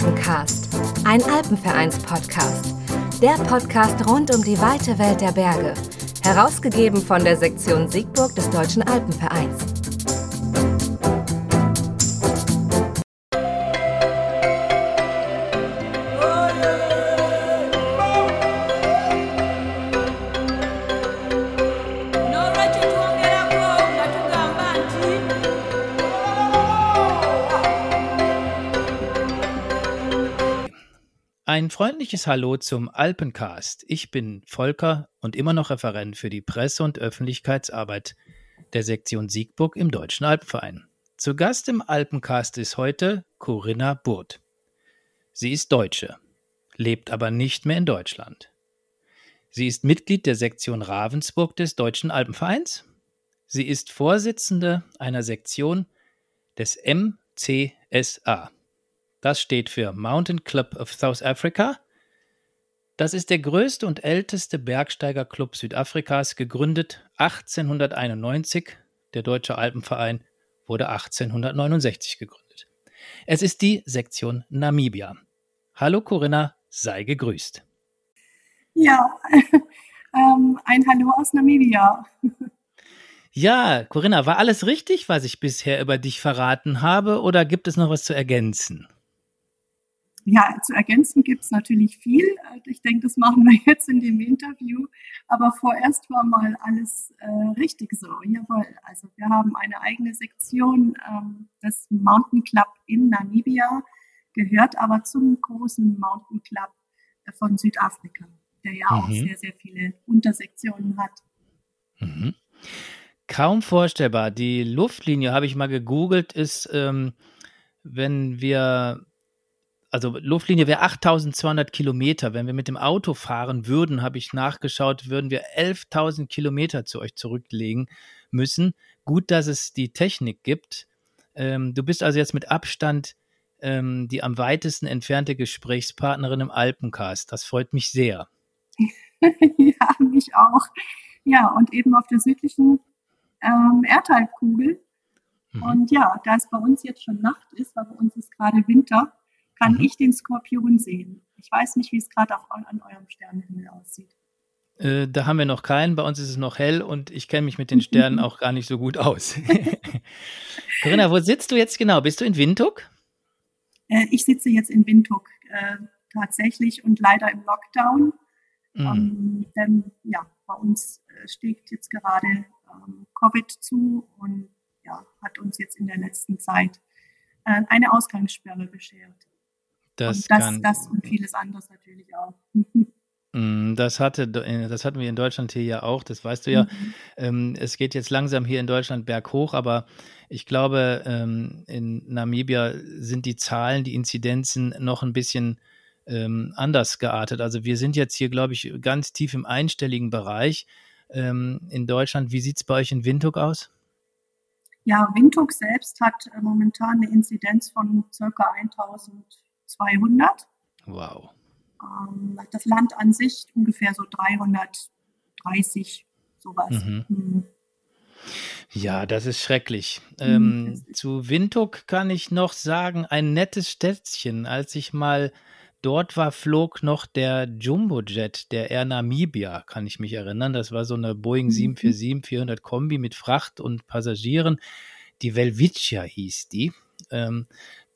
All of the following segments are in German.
Alpencast, ein Alpenvereins-Podcast. Der Podcast rund um die weite Welt der Berge. Herausgegeben von der Sektion Siegburg des Deutschen Alpenvereins. Ein freundliches Hallo zum Alpencast. Ich bin Volker und immer noch Referent für die Presse- und Öffentlichkeitsarbeit der Sektion Siegburg im Deutschen Alpenverein. Zu Gast im Alpencast ist heute Corinna Burt. Sie ist Deutsche, lebt aber nicht mehr in Deutschland. Sie ist Mitglied der Sektion Ravensburg des Deutschen Alpenvereins. Sie ist Vorsitzende einer Sektion des MCSA. Das steht für Mountain Club of South Africa. Das ist der größte und älteste Bergsteigerclub Südafrikas, gegründet 1891. Der Deutsche Alpenverein wurde 1869 gegründet. Es ist die Sektion Namibia. Hallo Corinna, sei gegrüßt. Ja, ähm, ein Hallo aus Namibia. Ja, Corinna, war alles richtig, was ich bisher über dich verraten habe, oder gibt es noch was zu ergänzen? Ja, zu ergänzen gibt es natürlich viel. Äh, ich denke, das machen wir jetzt in dem Interview. Aber vorerst war mal alles äh, richtig so. Jawohl. Also wir haben eine eigene Sektion ähm, des Mountain Club in Namibia, gehört aber zum großen Mountain Club von Südafrika, der ja mhm. auch sehr, sehr viele Untersektionen hat. Mhm. Kaum vorstellbar. Die Luftlinie, habe ich mal gegoogelt, ist, ähm, wenn wir also Luftlinie wäre 8200 Kilometer. Wenn wir mit dem Auto fahren würden, habe ich nachgeschaut, würden wir 11.000 Kilometer zu euch zurücklegen müssen. Gut, dass es die Technik gibt. Ähm, du bist also jetzt mit Abstand ähm, die am weitesten entfernte Gesprächspartnerin im Alpencast. Das freut mich sehr. ja, mich auch. Ja, und eben auf der südlichen ähm, Erdhalbkugel. Mhm. Und ja, da es bei uns jetzt schon Nacht ist, weil bei uns ist gerade Winter, kann mhm. ich den Skorpion sehen. Ich weiß nicht, wie es gerade an eurem Sternenhimmel aussieht. Äh, da haben wir noch keinen. Bei uns ist es noch hell und ich kenne mich mit den Sternen auch gar nicht so gut aus. Corinna, wo sitzt du jetzt genau? Bist du in Windhoek? Äh, ich sitze jetzt in Windhoek äh, tatsächlich und leider im Lockdown. Mhm. Ähm, denn ja, bei uns äh, steht jetzt gerade ähm, Covid zu und ja, hat uns jetzt in der letzten Zeit eine Ausgangssperre beschert. Das, und das, kann, das und vieles anderes natürlich auch. Mm, das hatte, äh, das hatten wir in Deutschland hier ja auch, das weißt du ja. Mhm. Ähm, es geht jetzt langsam hier in Deutschland berghoch, aber ich glaube, ähm, in Namibia sind die Zahlen, die Inzidenzen noch ein bisschen ähm, anders geartet. Also wir sind jetzt hier, glaube ich, ganz tief im einstelligen Bereich in Deutschland. Wie sieht es bei euch in Windhoek aus? Ja, Windhoek selbst hat äh, momentan eine Inzidenz von ca. 1000 200. Wow. Ähm, das Land an sich ungefähr so 330, sowas. Mhm. Mhm. Ja, das ist schrecklich. Mhm, ähm, zu Windhoek kann ich noch sagen, ein nettes Städtchen. Als ich mal dort war, flog noch der Jumbojet, der Air Namibia, kann ich mich erinnern. Das war so eine Boeing 747-400 mhm. Kombi mit Fracht und Passagieren. Die Velvicia hieß die. Ähm,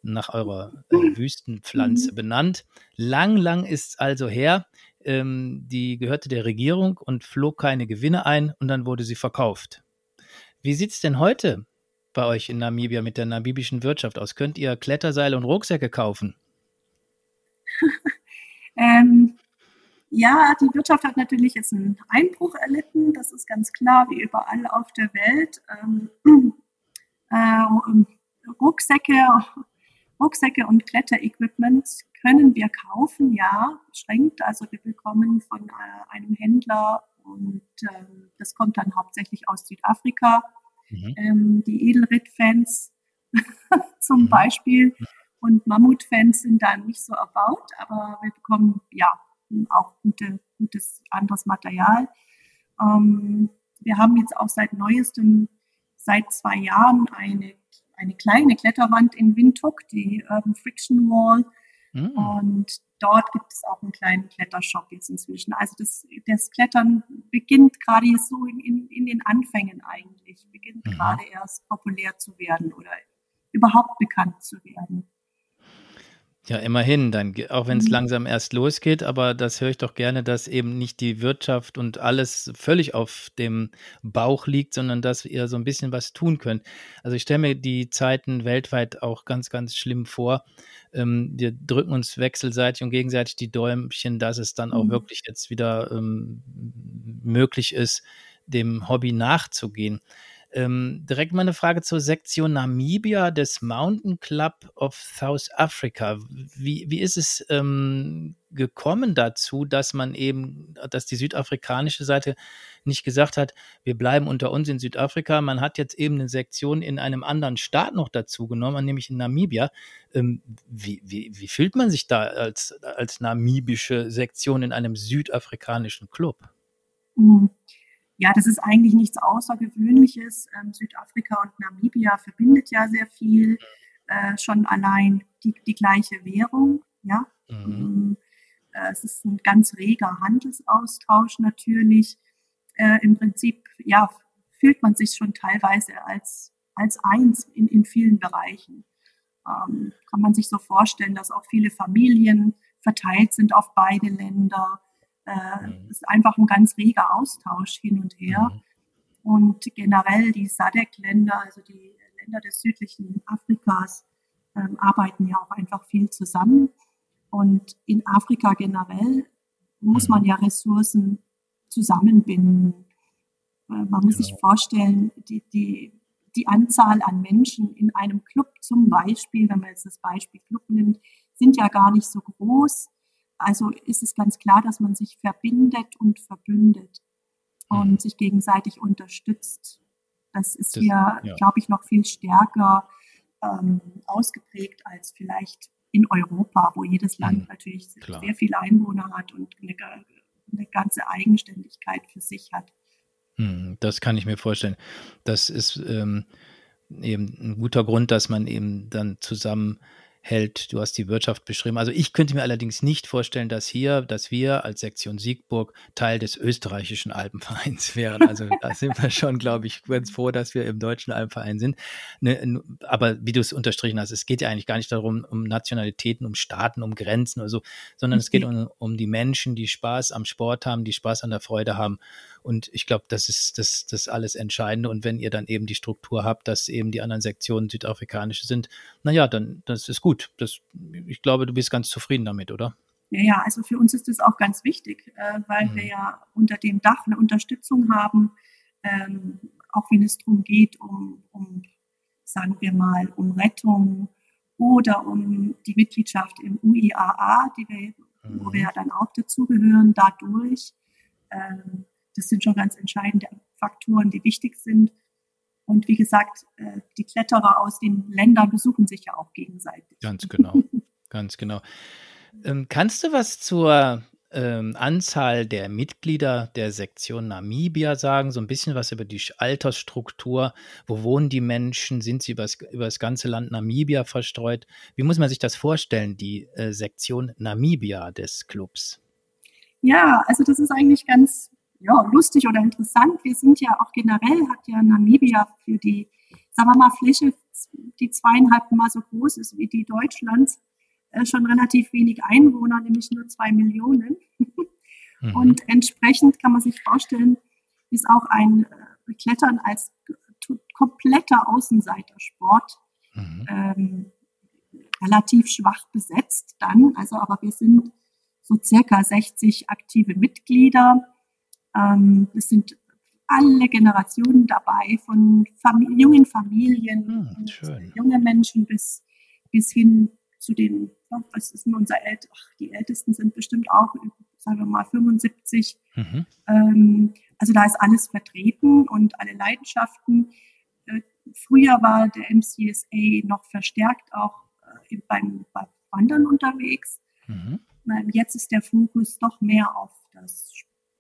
nach eurer äh, Wüstenpflanze mhm. benannt. Lang, lang ist es also her. Ähm, die gehörte der Regierung und flog keine Gewinne ein und dann wurde sie verkauft. Wie sieht es denn heute bei euch in Namibia mit der namibischen Wirtschaft aus? Könnt ihr Kletterseile und Rucksäcke kaufen? ähm, ja, die Wirtschaft hat natürlich jetzt einen Einbruch erlitten, das ist ganz klar, wie überall auf der Welt. Ähm, äh, Rucksäcke Rucksäcke und Kletterequipment können wir kaufen, ja, beschränkt. Also wir bekommen von äh, einem Händler und äh, das kommt dann hauptsächlich aus Südafrika. Mhm. Ähm, die Edelritt-Fans zum mhm. Beispiel und Mammut-Fans sind da nicht so erbaut, aber wir bekommen ja auch gute, gutes anderes Material. Ähm, wir haben jetzt auch seit neuestem, seit zwei Jahren eine eine kleine Kletterwand in Windhoek, die Urban Friction Wall. Mhm. Und dort gibt es auch einen kleinen Klettershop jetzt inzwischen. Also das, das Klettern beginnt gerade jetzt so in, in, in den Anfängen eigentlich, beginnt mhm. gerade erst populär zu werden oder überhaupt bekannt zu werden. Ja, immerhin, dann, auch wenn es Mhm. langsam erst losgeht, aber das höre ich doch gerne, dass eben nicht die Wirtschaft und alles völlig auf dem Bauch liegt, sondern dass ihr so ein bisschen was tun könnt. Also ich stelle mir die Zeiten weltweit auch ganz, ganz schlimm vor. Ähm, wir drücken uns wechselseitig und gegenseitig die Däumchen, dass es dann auch Mhm. wirklich jetzt wieder ähm, möglich ist, dem Hobby nachzugehen. Ähm, direkt mal eine Frage zur Sektion Namibia des Mountain Club of South Africa. Wie, wie ist es ähm, gekommen dazu, dass man eben, dass die südafrikanische Seite nicht gesagt hat, wir bleiben unter uns in Südafrika. Man hat jetzt eben eine Sektion in einem anderen Staat noch dazu genommen, nämlich in Namibia. Ähm, wie, wie, wie fühlt man sich da als, als namibische Sektion in einem südafrikanischen Club? Mhm. Ja, das ist eigentlich nichts Außergewöhnliches. Ähm, Südafrika und Namibia verbindet ja sehr viel. Äh, schon allein die, die gleiche Währung. Ja, Mhm. Ähm, äh, es ist ein ganz reger Handelsaustausch natürlich. Äh, Im Prinzip, ja, fühlt man sich schon teilweise als, als eins in, in vielen Bereichen. Ähm, kann man sich so vorstellen, dass auch viele Familien verteilt sind auf beide Länder. Äh, Mhm. Es ist einfach ein ganz reger Austausch hin und her. Mhm. Und generell die SADC-Länder, also die Länder des südlichen Afrikas, ähm, arbeiten ja auch einfach viel zusammen. Und in Afrika generell muss Mhm. man ja Ressourcen zusammenbinden. Äh, man muss sich Genau. vorstellen, die, die, die Anzahl an Menschen in einem Club zum Beispiel, wenn man jetzt das Beispiel Club nimmt, sind ja gar nicht so groß. Also ist es ganz klar, dass man sich verbindet und verbündet Mhm. und sich gegenseitig unterstützt. Das ist Das- hier, ja. glaube ich, noch viel stärker ähm, ausgeprägt als vielleicht in Europa, wo jedes Land Mhm, natürlich klar. sehr viele Einwohner hat und eine, eine ganze Eigenständigkeit für sich hat. Hm, Das kann ich mir vorstellen. Das ist ähm, eben ein guter Grund, dass man eben dann zusammenhält. Du hast die Wirtschaft beschrieben. Also ich könnte mir allerdings nicht vorstellen, dass hier, dass wir als Sektion Siegburg Teil des österreichischen Alpenvereins wären. Also da sind wir schon, glaube ich, ganz froh, dass wir im deutschen Alpenverein sind. Ne, aber wie du es unterstrichen hast, es geht ja eigentlich gar nicht darum, um Nationalitäten, um Staaten, um Grenzen oder so, sondern es geht um, um die Menschen, die Spaß am Sport haben, die Spaß an der Freude haben. Und ich glaube, das ist das, das alles Entscheidende. Und wenn ihr dann eben die Struktur habt, dass eben die anderen Sektionen südafrikanische sind, naja, dann das ist gut. Das, ich glaube, du bist ganz zufrieden damit, oder? Ja, ja, also für uns ist das auch ganz wichtig, äh, weil Mhm. wir ja unter dem Dach eine Unterstützung haben, ähm, auch wenn es darum geht, um, um, sagen wir mal, um Rettung oder um die Mitgliedschaft im UIAA, die wir, wo wir Mhm. ja dann auch dazugehören, dadurch. Ähm, das sind schon ganz entscheidende Faktoren, die wichtig sind. Und wie gesagt, äh, die Kletterer aus den Ländern besuchen sich ja auch gegenseitig. Ganz genau, ganz genau. Ähm, kannst du was zur ähm, Anzahl der Mitglieder der Sektion Namibia sagen? So ein bisschen was über die Altersstruktur. Wo wohnen die Menschen? Sind sie über das ganze Land Namibia verstreut? Wie muss man sich das vorstellen, die äh, Sektion Namibia des Clubs? Ja, also das ist eigentlich ganz ja, lustig oder interessant. Wir sind ja auch generell, hat ja Namibia für die, sagen wir mal, Fläche, die zweieinhalb Mal so groß ist wie die Deutschlands, äh, schon relativ wenig Einwohner, nämlich nur zwei Millionen. Mhm. Und entsprechend kann man sich vorstellen, ist auch ein äh, Klettern als kompletter Außenseitersport Mhm. ähm, relativ schwach besetzt dann. Also, aber wir sind so circa 60 aktive Mitglieder. Ähm, es sind alle Generationen dabei, von Famili jungen Familien, Hm, junge Menschen bis, bis hin zu den, was ist denn unser Ält Ach, die Ältesten sind bestimmt auch, sagen wir mal, 75. Mhm. Ähm, also da ist alles vertreten und alle Leidenschaften. Äh, früher war der MCSA noch verstärkt auch äh, beim, beim Wandern unterwegs. Mhm. Ähm, jetzt ist der Fokus doch mehr auf, das,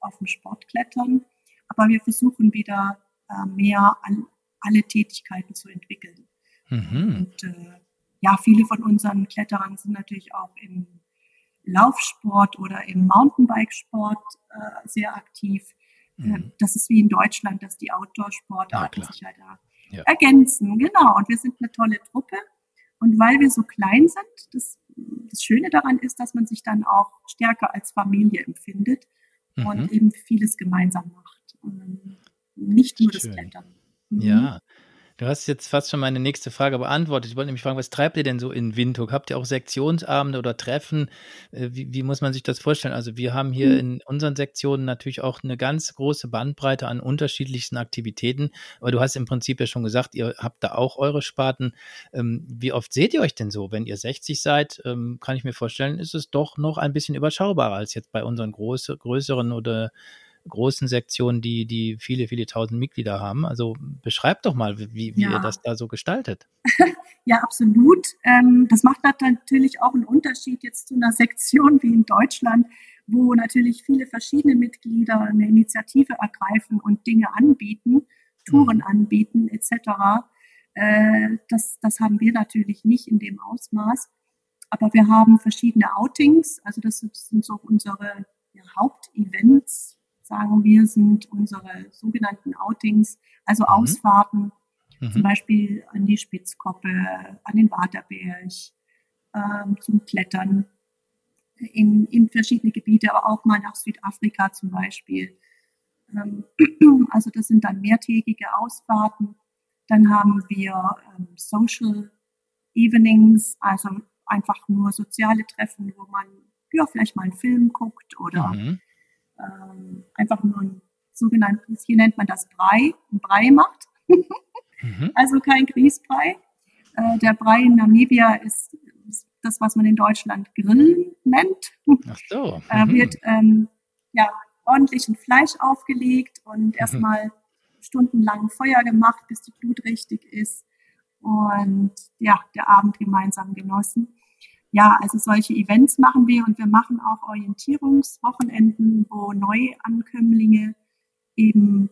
auf dem Sportklettern. Aber wir versuchen wieder äh, mehr an alle Tätigkeiten zu entwickeln. Mhm. Und äh, ja, viele von unseren Kletterern sind natürlich auch im, Laufsport oder im Mountainbikesport äh, sehr aktiv. Äh, mhm. Das ist wie in Deutschland, dass die Outdoor-Sportarten ja, sich ja da ja. ergänzen. Genau. Und wir sind eine tolle Truppe. Und weil wir so klein sind, das, das Schöne daran ist, dass man sich dann auch stärker als Familie empfindet mhm. und eben vieles gemeinsam macht. Und nicht nur Schön. das Klettern. Mhm. Ja, Du hast jetzt fast schon meine nächste Frage beantwortet. Ich wollte nämlich fragen, was treibt ihr denn so in Windhoek? Habt ihr auch Sektionsabende oder Treffen? Äh, wie, wie muss man sich das vorstellen? Also wir haben hier hm. in unseren Sektionen natürlich auch eine ganz große Bandbreite an unterschiedlichsten Aktivitäten. Aber du hast im Prinzip ja schon gesagt, ihr habt da auch eure Sparten. Ähm, wie oft seht ihr euch denn so? Wenn ihr 60 seid, ähm, kann ich mir vorstellen, ist es doch noch ein bisschen überschaubarer als jetzt bei unseren große, größeren oder großen Sektionen, die, die viele, viele tausend Mitglieder haben. Also beschreibt doch mal, wie, wie ja. ihr das da so gestaltet. ja, absolut. Ähm, das macht natürlich auch einen Unterschied jetzt zu einer Sektion wie in Deutschland, wo natürlich viele verschiedene Mitglieder eine Initiative ergreifen und Dinge anbieten, Touren mhm. anbieten etc. Äh, das, das haben wir natürlich nicht in dem Ausmaß. Aber wir haben verschiedene Outings, also das sind so unsere ja, Hauptevents, sagen wir, sind unsere sogenannten Outings, also mhm. Ausfahrten, mhm. zum Beispiel an die Spitzkoppe, an den Waterberg, ähm, zum Klettern in, in verschiedene Gebiete, aber auch mal nach Südafrika zum Beispiel. Ähm, also das sind dann mehrtägige Ausfahrten. Dann haben wir ähm, Social Evenings, also einfach nur soziale Treffen, wo man ja vielleicht mal einen Film guckt oder mhm ähm, einfach nur ein sogenanntes, hier nennt man das Brei, ein Brei macht. mhm. Also kein Grießbrei. Äh, der Brei in Namibia ist, ist, das, was man in Deutschland Grillen nennt. Ach so. Mhm. wird ähm, ja, ordentlich ein Fleisch aufgelegt und mhm. erstmal stundenlang Feuer gemacht, bis die Blut richtig ist. Und ja, der Abend gemeinsam genossen ja, also solche Events machen wir und wir machen auch Orientierungswochenenden, wo Neuankömmlinge eben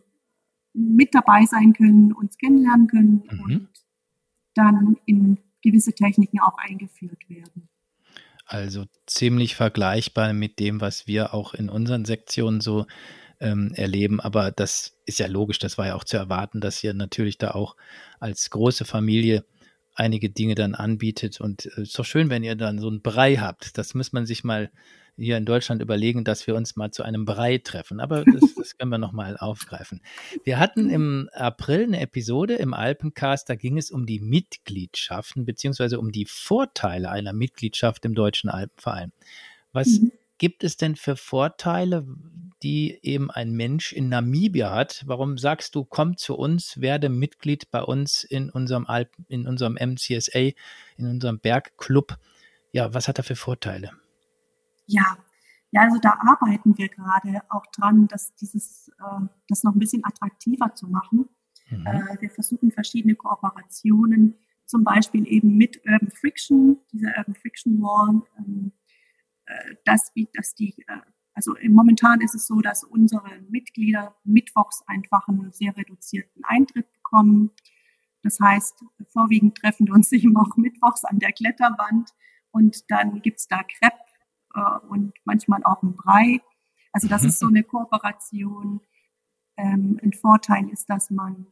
mit dabei sein können, uns kennenlernen können mhm. und dann in gewisse Techniken auch eingeführt werden. Also ziemlich vergleichbar mit dem, was wir auch in unseren Sektionen so ähm, erleben. Aber das ist ja logisch, das war ja auch zu erwarten, dass ihr natürlich da auch als große Familie einige Dinge dann anbietet. Und es äh, ist doch schön, wenn ihr dann so einen Brei habt. Das muss man sich mal hier in Deutschland überlegen, dass wir uns mal zu einem Brei treffen. Aber das, das können wir nochmal aufgreifen. Wir hatten im April eine Episode im Alpencast, da ging es um die Mitgliedschaften beziehungsweise um die Vorteile einer Mitgliedschaft im Deutschen Alpenverein. Was mhm. Gibt es denn für Vorteile, die eben ein Mensch in Namibia hat. Warum sagst du, komm zu uns, werde Mitglied bei uns in unserem Alp, in unserem MCSA, in unserem Bergclub? Ja, was hat er für Vorteile? Ja, ja, also da arbeiten wir gerade auch dran, dass dieses, äh, das noch ein bisschen attraktiver zu machen. Mhm. Äh, wir versuchen verschiedene Kooperationen, zum Beispiel eben mit Urban Friction, dieser Urban Friction Wall, ähm, äh, dass, dass die äh, also momentan ist es so, dass unsere Mitglieder mittwochs einfach einen sehr reduzierten Eintritt bekommen. Das heißt, vorwiegend treffen wir uns eben auch mittwochs an der Kletterwand und dann gibt's da Crepe äh, und manchmal auch einen Brei. Also das ist so eine Kooperation. Ähm, ein Vorteil ist, dass man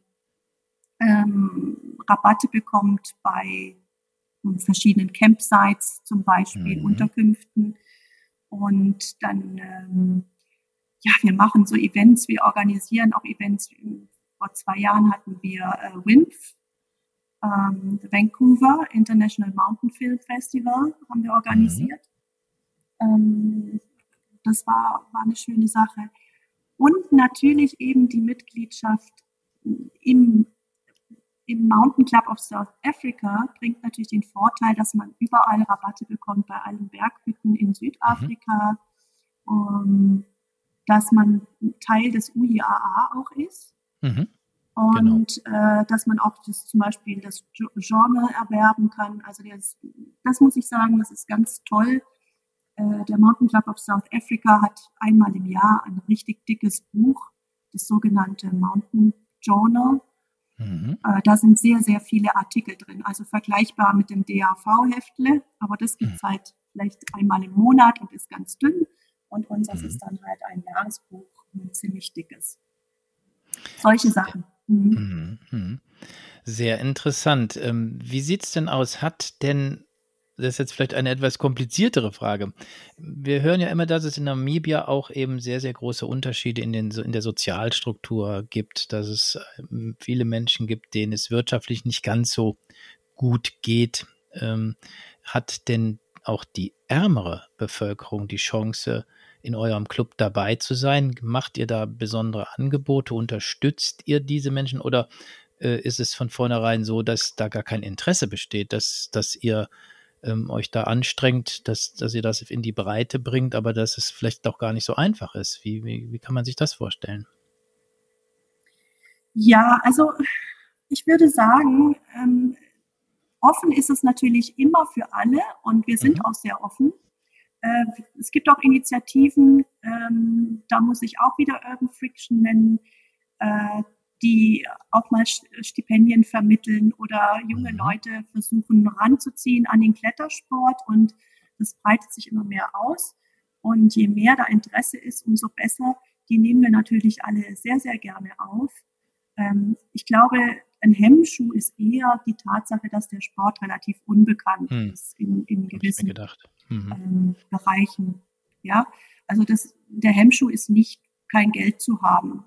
ähm, Rabatte bekommt bei verschiedenen Campsites, zum Beispiel mhm. Unterkünften. Und dann, ähm, ja, wir machen so Events, wir organisieren auch Events. Vor zwei Jahren hatten wir äh, WINF, ähm, Vancouver International Mountain Film Festival, haben wir organisiert. Mhm. Ähm, das war, war eine schöne Sache. Und natürlich eben die Mitgliedschaft im im Mountain Club of South Africa bringt natürlich den Vorteil, dass man überall Rabatte bekommt bei allen Berghütten in Südafrika, mhm. um, dass man Teil des UIAA auch ist. Mhm. Und genau. äh, dass man auch das, zum Beispiel das Journal erwerben kann. Also das, das muss ich sagen, das ist ganz toll. Äh, der Mountain Club of South Africa hat einmal im Jahr ein richtig dickes Buch, das sogenannte Mountain Journal. Mhm. Äh, da sind sehr, sehr viele Artikel drin, also vergleichbar mit dem DAV-Heftle, aber das gibt es mhm. seit vielleicht einmal im Monat und ist ganz dünn. Und unseres mhm. ist dann halt ein Jahresbuch, ein ziemlich dickes. Solche Sachen. Mhm. Mhm. mhm. Sehr interessant. Ähm, wie sieht es denn aus? Hat denn das ist jetzt vielleicht eine etwas kompliziertere Frage. Wir hören ja immer, dass es in Namibia auch eben sehr, sehr große Unterschiede in, den, in der Sozialstruktur gibt, dass es ähm, viele Menschen gibt, denen es wirtschaftlich nicht ganz so gut geht. Ähm, hat denn auch die ärmere Bevölkerung die Chance, in eurem Club dabei zu sein? Macht ihr da besondere Angebote? Unterstützt ihr diese Menschen oder äh, ist es von vornherein so, dass da gar kein Interesse besteht, dass, dass ihr ähm, euch da anstrengt, dass, dass ihr das in die Breite bringt, aber dass es vielleicht auch gar nicht so einfach ist? Wie, wie, wie kann man sich das vorstellen? Ja, also ich würde sagen, ähm, offen ist es natürlich immer für alle und wir sind mhm. auch sehr offen. Äh, es gibt auch Initiativen, ähm, da muss ich auch wieder Urban Friction nennen, äh, die auch mal Stipendien vermitteln oder junge mhm. Leute versuchen ranzuziehen an den Klettersport und das breitet sich immer mehr aus. Und je mehr da Interesse ist, umso besser. Die nehmen wir natürlich alle sehr, sehr gerne auf. Ähm, ich glaube, ein Hemmschuh ist eher die Tatsache, dass der Sport relativ unbekannt hm. ist in, in gewissen mhm. ähm, Bereichen. Ja, also das, der Hemmschuh ist nicht kein Geld zu haben,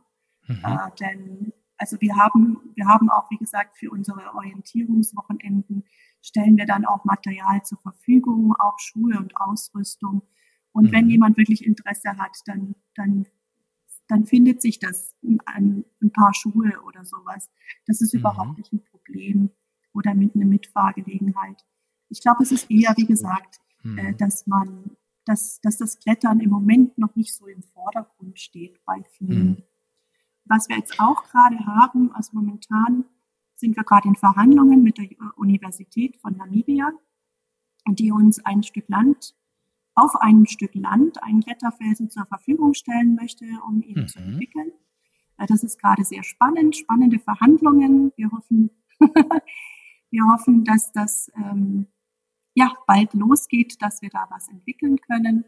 mhm. äh, denn also wir haben, wir haben auch, wie gesagt, für unsere Orientierungswochenenden stellen wir dann auch Material zur Verfügung, auch Schuhe und Ausrüstung. Und mhm. wenn jemand wirklich Interesse hat, dann, dann, dann findet sich das ein, ein paar Schuhe oder sowas. Das ist mhm. überhaupt nicht ein Problem oder mit einer Mitfahrgelegenheit. Ich glaube, es ist eher, wie gesagt, mhm. äh, dass man, dass, dass das Klettern im Moment noch nicht so im Vordergrund steht bei vielen. Was wir jetzt auch gerade haben, also momentan sind wir gerade in Verhandlungen mit der Universität von Namibia, die uns ein Stück Land, auf einem Stück Land einen Kletterfelsen zur Verfügung stellen möchte, um ihn mhm. zu entwickeln. Äh, das ist gerade sehr spannend, spannende Verhandlungen. Wir hoffen, wir hoffen, dass das ähm, ja bald losgeht, dass wir da was entwickeln können.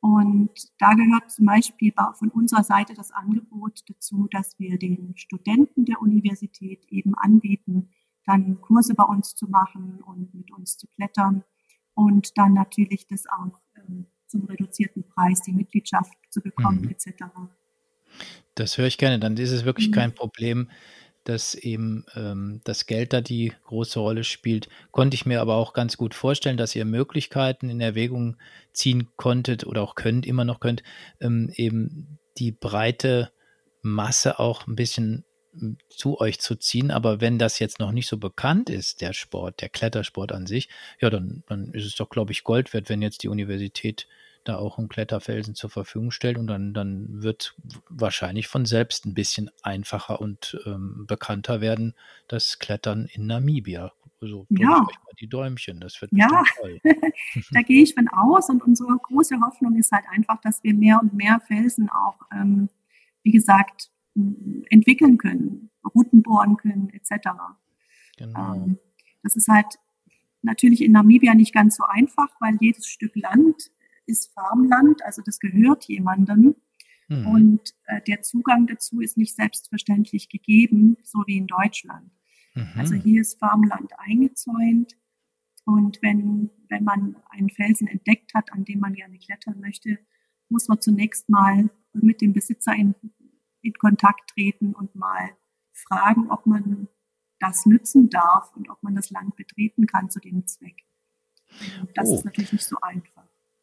Und da gehört zum Beispiel von unserer Seite das Angebot dazu, dass wir den Studenten der Universität eben anbieten, dann Kurse bei uns zu machen und mit uns zu klettern und dann natürlich das auch ähm, zum reduzierten Preis, die Mitgliedschaft zu bekommen mhm. etc. Das höre ich gerne. Dann ist es wirklich mhm. kein Problem, dass eben ähm, das Geld da die große Rolle spielt. Konnte ich mir aber auch ganz gut vorstellen, dass ihr Möglichkeiten in Erwägung ziehen konntet oder auch könnt, immer noch könnt, ähm, eben die breite Masse auch ein bisschen hm, zu euch zu ziehen. Aber wenn das jetzt noch nicht so bekannt ist, der Sport, der Klettersport an sich, ja, dann, dann ist es doch, glaube ich, Gold wert, wenn jetzt die Universität da auch einen Kletterfelsen zur Verfügung stellt und dann, dann wird wahrscheinlich von selbst ein bisschen einfacher und ähm, bekannter werden, das Klettern in Namibia. So, ja. mal die Däumchen, das wird ja. toll. da gehe ich von aus und unsere große Hoffnung ist halt einfach, dass wir mehr und mehr Felsen auch, ähm, wie gesagt, entwickeln können, Routen bohren können, etc. Genau. Ähm, das ist halt natürlich in Namibia nicht ganz so einfach, weil jedes Stück Land ist Farmland, also das gehört jemandem. Mhm. Und äh, der Zugang dazu ist nicht selbstverständlich gegeben, so wie in Deutschland. Mhm. Also hier ist Farmland eingezäunt. Und wenn, wenn man einen Felsen entdeckt hat, an dem man gerne klettern möchte, muss man zunächst mal mit dem Besitzer in, in Kontakt treten und mal fragen, ob man das nützen darf und ob man das Land betreten kann zu dem Zweck. Das oh. ist natürlich nicht so einfach.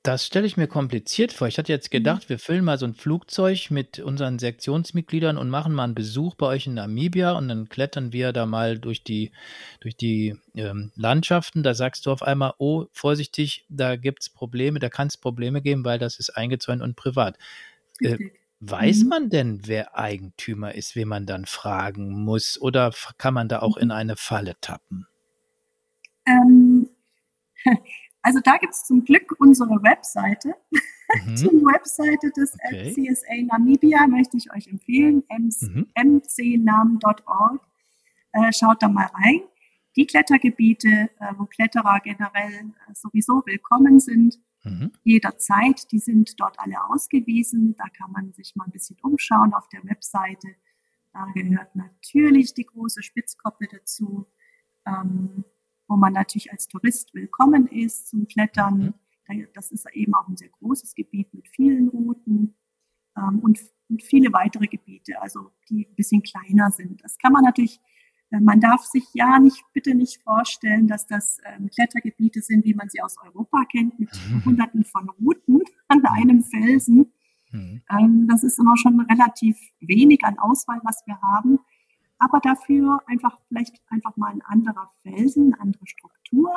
Das stelle ich mir kompliziert vor. Ich hatte jetzt mhm. gedacht, wir füllen mal so ein Flugzeug mit unseren Sektionsmitgliedern und machen mal einen Besuch bei euch in Namibia und dann klettern wir da mal durch die, durch die ähm, Landschaften. Da sagst du auf einmal, oh, vorsichtig, da gibt es Probleme, da kann es Probleme geben, weil das ist eingezäunt und privat. Äh, weiß mhm. man denn, wer Eigentümer ist, wen man dann fragen muss? Oder kann man da auch in mhm. eine Falle tappen? Ähm, Also da gibt es zum Glück unsere Webseite. Mhm. Die Webseite des okay. CSA Namibia möchte ich euch empfehlen, mhm. mcnam.org. Äh, schaut da mal rein. Die Klettergebiete, äh, wo Kletterer generell äh, sowieso willkommen sind, mhm. jederzeit. Die sind dort alle ausgewiesen. Da kann man sich mal ein bisschen umschauen auf der Webseite. Da gehört natürlich die große Spitzkoppe dazu, ähm, wo man natürlich als Tourist willkommen ist zum Klettern. Mhm. Das ist eben auch ein sehr großes Gebiet mit vielen Routen ähm, und, und viele weitere Gebiete, also die ein bisschen kleiner sind. Das kann man natürlich äh, man darf sich ja nicht, bitte nicht vorstellen, dass das ähm, Klettergebiete sind, wie man sie aus Europa kennt, mit mhm. hunderten von Routen an einem Felsen. Mhm. Ähm, das ist immer schon relativ wenig an Auswahl, was wir haben. Aber dafür einfach vielleicht einfach mal ein anderer Felsen, eine andere Struktur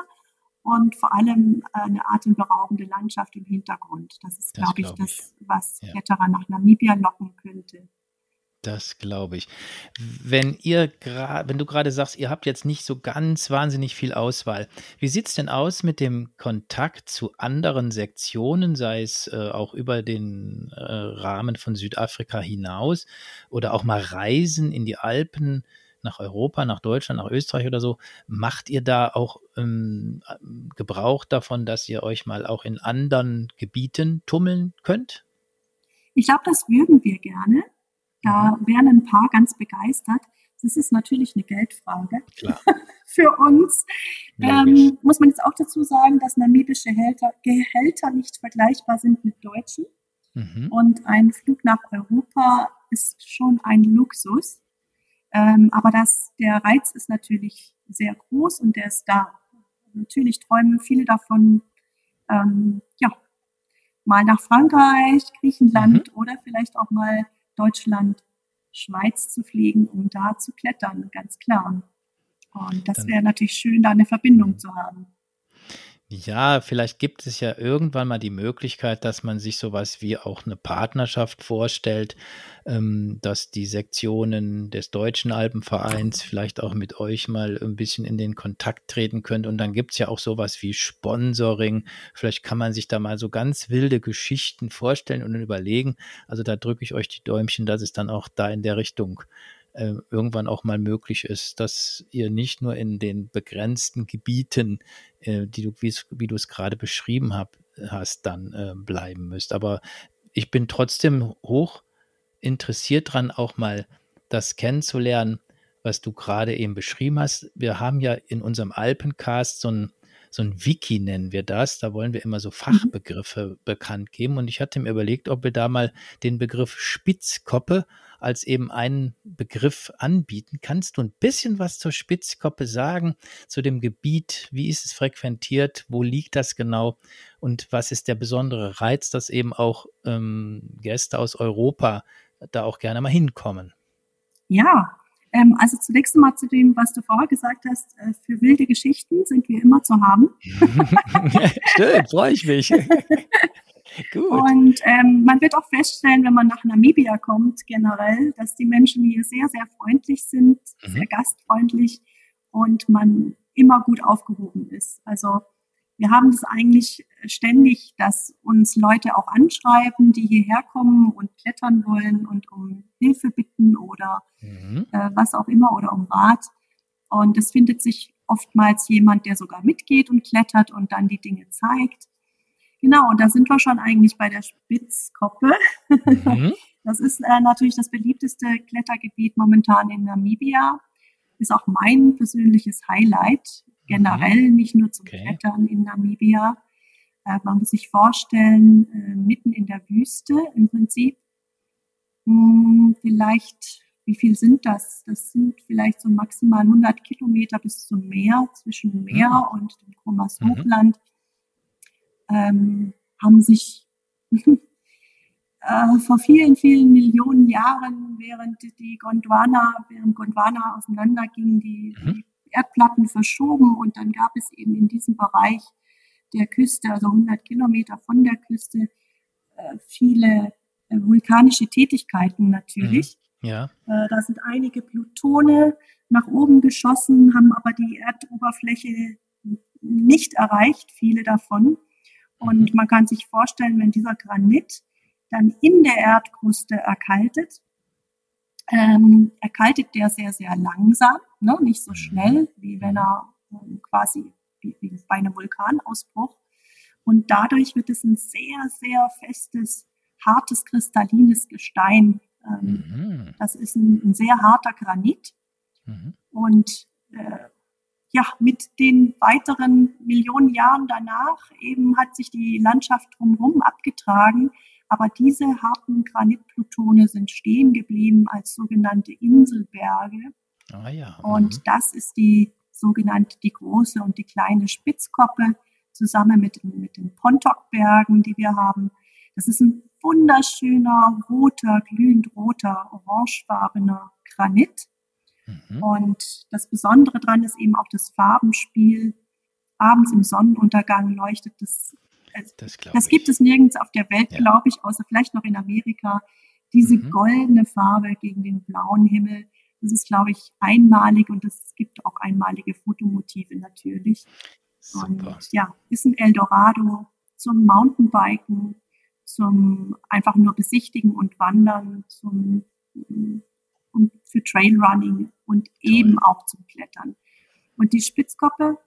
und vor allem äh, eine atemberaubende Landschaft im Hintergrund. Das ist, glaube glaub ich, das, was ja. Kletterer nach Namibia locken könnte. Das glaube ich. Wenn ihr wenn du gerade sagst, ihr habt jetzt nicht so ganz wahnsinnig viel Auswahl. Wie sieht es denn aus mit dem Kontakt zu anderen Sektionen, sei es äh, auch über den äh, Rahmen von Südafrika hinaus oder auch mal Reisen in die Alpen nach Europa, nach Deutschland, nach Österreich oder so? Macht ihr da auch ähm, Gebrauch davon, dass ihr euch mal auch in anderen Gebieten tummeln könnt? Ich glaube, das würden wir gerne. Da wären ein paar ganz begeistert. Das ist natürlich eine Geldfrage für uns. Ähm, muss man jetzt auch dazu sagen, dass namibische Gehälter, Gehälter nicht vergleichbar sind mit deutschen. Mhm. Und ein Flug nach Europa ist schon ein Luxus. Ähm, aber das, der Reiz ist natürlich sehr groß und der ist da. Natürlich träumen viele davon, ähm, ja, mal nach Frankreich, Griechenland mhm. oder vielleicht auch mal Deutschland, Schweiz zu fliegen, um da zu klettern, ganz klar. Und das wäre natürlich schön, da eine Verbindung zu haben. Ja, vielleicht gibt es ja irgendwann mal die Möglichkeit, dass man sich sowas wie auch eine Partnerschaft vorstellt, ähm, dass die Sektionen des Deutschen Alpenvereins vielleicht auch mit euch mal ein bisschen in den Kontakt treten könnt. Und dann gibt es ja auch sowas wie Sponsoring. Vielleicht kann man sich da mal so ganz wilde Geschichten vorstellen und überlegen. Also da drücke ich euch die Däumchen, dass es dann auch da in der Richtung äh, irgendwann auch mal möglich ist, dass ihr nicht nur in den begrenzten Gebieten, äh, die du, wie du es gerade beschrieben hab, hast, dann äh, bleiben müsst. Aber ich bin trotzdem hoch interessiert dran, auch mal das kennenzulernen, was du gerade eben beschrieben hast. Wir haben ja in unserem Alpencast so ein so ein Wiki nennen wir das. Da wollen wir immer so mhm. Fachbegriffe bekannt geben. Und ich hatte mir überlegt, ob wir da mal den Begriff Spitzkoppe als eben einen Begriff anbieten. Kannst du ein bisschen was zur Spitzkoppe sagen, zu dem Gebiet? Wie ist es frequentiert? Wo liegt das genau? Und was ist der besondere Reiz, dass eben auch ähm, Gäste aus Europa da auch gerne mal hinkommen? Ja, ähm, also zunächst einmal zu dem, was du vorher gesagt hast, äh, für wilde Geschichten sind wir immer zu haben. Schön, freue ich mich. Gut. Und ähm, man wird auch feststellen, wenn man nach Namibia kommt, generell, dass die Menschen hier sehr, sehr freundlich sind, mhm. sehr gastfreundlich und man immer gut aufgehoben ist. Also wir haben das eigentlich ständig, dass uns Leute auch anschreiben, die hierher kommen und klettern wollen und um Hilfe bitten oder mhm. äh, was auch immer oder um Rat. Und es findet sich oftmals jemand, der sogar mitgeht und klettert und dann die Dinge zeigt. Genau, und da sind wir schon eigentlich bei der Spitzkoppe. Mhm. Das ist äh, natürlich das beliebteste Klettergebiet momentan in Namibia. Ist auch mein persönliches Highlight, generell, mhm. nicht nur zum okay. Klettern in Namibia. Äh, man muss sich vorstellen, äh, mitten in der Wüste im Prinzip. Hm, vielleicht, wie viel sind das? Das sind vielleicht so maximal 100 Kilometer bis zum Meer, zwischen Meer mhm. und dem Kromas mhm. Ähm, haben sich äh, vor vielen, vielen Millionen Jahren, während die Gondwana, während Gondwana auseinanderging, die, mhm. die Erdplatten verschoben und dann gab es eben in diesem Bereich der Küste, also 100 Kilometer von der Küste, äh, viele äh, vulkanische Tätigkeiten natürlich. Mhm. Ja. Äh, da sind einige Plutone nach oben geschossen, haben aber die Erdoberfläche nicht erreicht, viele davon. Und mhm. man kann sich vorstellen, wenn dieser Granit dann in der Erdkruste erkaltet, ähm, erkaltet der sehr, sehr langsam, ne? nicht so mhm. schnell, wie wenn er ähm, quasi wie, wie bei einem Vulkanausbruch. Und dadurch wird es ein sehr, sehr festes, hartes, kristallines Gestein. Ähm, mhm. Das ist ein, ein, sehr harter Granit. Mhm. Und äh, ja, mit den weiteren Millionen Jahren danach eben hat sich die Landschaft drumherum abgetragen. Aber diese harten Granitplutone sind stehen geblieben als sogenannte Inselberge. Ah, ja. Und mhm. das ist die sogenannte, die große und die kleine Spitzkoppe zusammen mit, mit den Pontoc-Bergen, die wir haben. Das ist ein wunderschöner, roter, glühend roter, orangefarbener Granit. Mhm. Und das Besondere daran ist eben auch das Farbenspiel. Abends im Sonnenuntergang leuchtet das. Äh, das, das gibt es nirgends auf der Welt, ja. glaube ich, außer vielleicht noch in Amerika. Diese mhm. goldene Farbe gegen den blauen Himmel. Das ist, glaube ich, einmalig und es gibt auch einmalige Fotomotive natürlich. Super. Und ja, ist ein Eldorado zum Mountainbiken, zum einfach nur besichtigen und wandern, zum und für Trailrunning und eben auch zum Klettern. Und die Spitzkoppe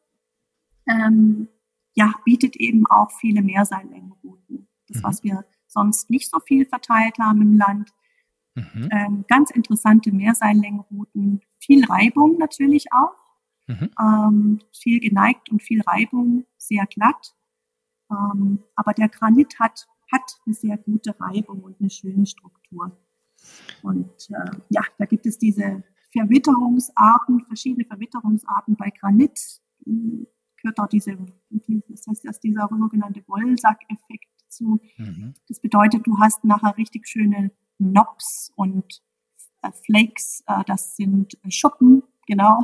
ähm, ja, bietet eben auch viele Mehrseillängenrouten. Das, mhm. was wir sonst nicht so viel verteilt haben im Land. Mhm. Ähm, ganz interessante Mehrseillängenrouten, viel Reibung natürlich auch. Mhm. Ähm, viel geneigt und viel Reibung, sehr glatt. Ähm, aber der Granit hat, hat eine sehr gute Reibung und eine schöne Struktur. Und äh, ja, da gibt es diese Verwitterungsarten, verschiedene Verwitterungsarten bei Granit. Hm, gehört auch diese, das heißt, dass dieser sogenannte Wollsack-Effekt zu. Mhm. Das bedeutet, du hast nachher richtig schöne Knobs und äh, Flakes, äh, das sind Schuppen, genau.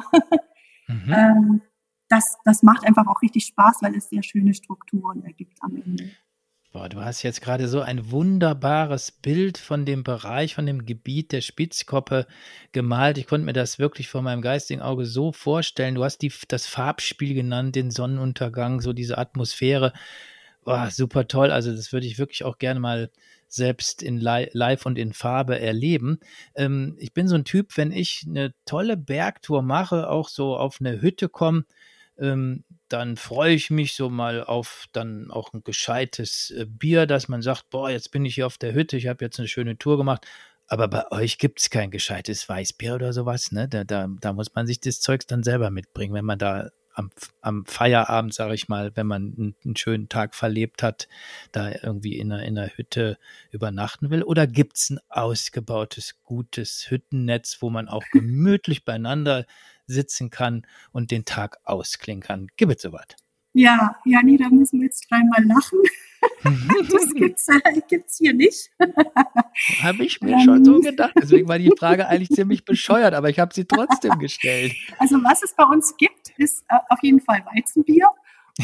Mhm. ähm, das, das macht einfach auch richtig Spaß, weil es sehr schöne Strukturen ergibt am Ende. Boah, du hast jetzt gerade so ein wunderbares Bild von dem Bereich, von dem Gebiet der Spitzkoppe gemalt. Ich konnte mir das wirklich vor meinem geistigen Auge so vorstellen. Du hast die, das Farbspiel genannt, den Sonnenuntergang, so diese Atmosphäre. Boah, super toll. Also das würde ich wirklich auch gerne mal selbst in Live und in Farbe erleben. Ähm, ich bin so ein Typ, wenn ich eine tolle Bergtour mache, auch so auf eine Hütte komme, ähm, dann freue ich mich so mal auf dann auch ein gescheites äh, Bier, dass man sagt, boah, jetzt bin ich hier auf der Hütte, ich habe jetzt eine schöne Tour gemacht. Aber bei euch gibt es kein gescheites Weißbier oder sowas, ne? Da, da, da muss man sich das Zeugs dann selber mitbringen, wenn man da am, am Feierabend, sage ich mal, wenn man einen, einen, schönen Tag verlebt hat, da irgendwie in einer, in einer Hütte übernachten will? Oder gibt es ein ausgebautes, gutes Hüttennetz, wo man auch gemütlich beieinander sitzen kann und den Tag ausklingen kann? Gibt es sowas? Ja, ja, nee, da müssen wir jetzt dreimal lachen. das gibt's, äh, gibt's hier nicht. habe ich mir schon so gedacht. Deswegen war die Frage eigentlich ziemlich bescheuert, aber ich habe sie trotzdem gestellt. Also was es bei uns gibt, ist äh, auf jeden Fall Weizenbier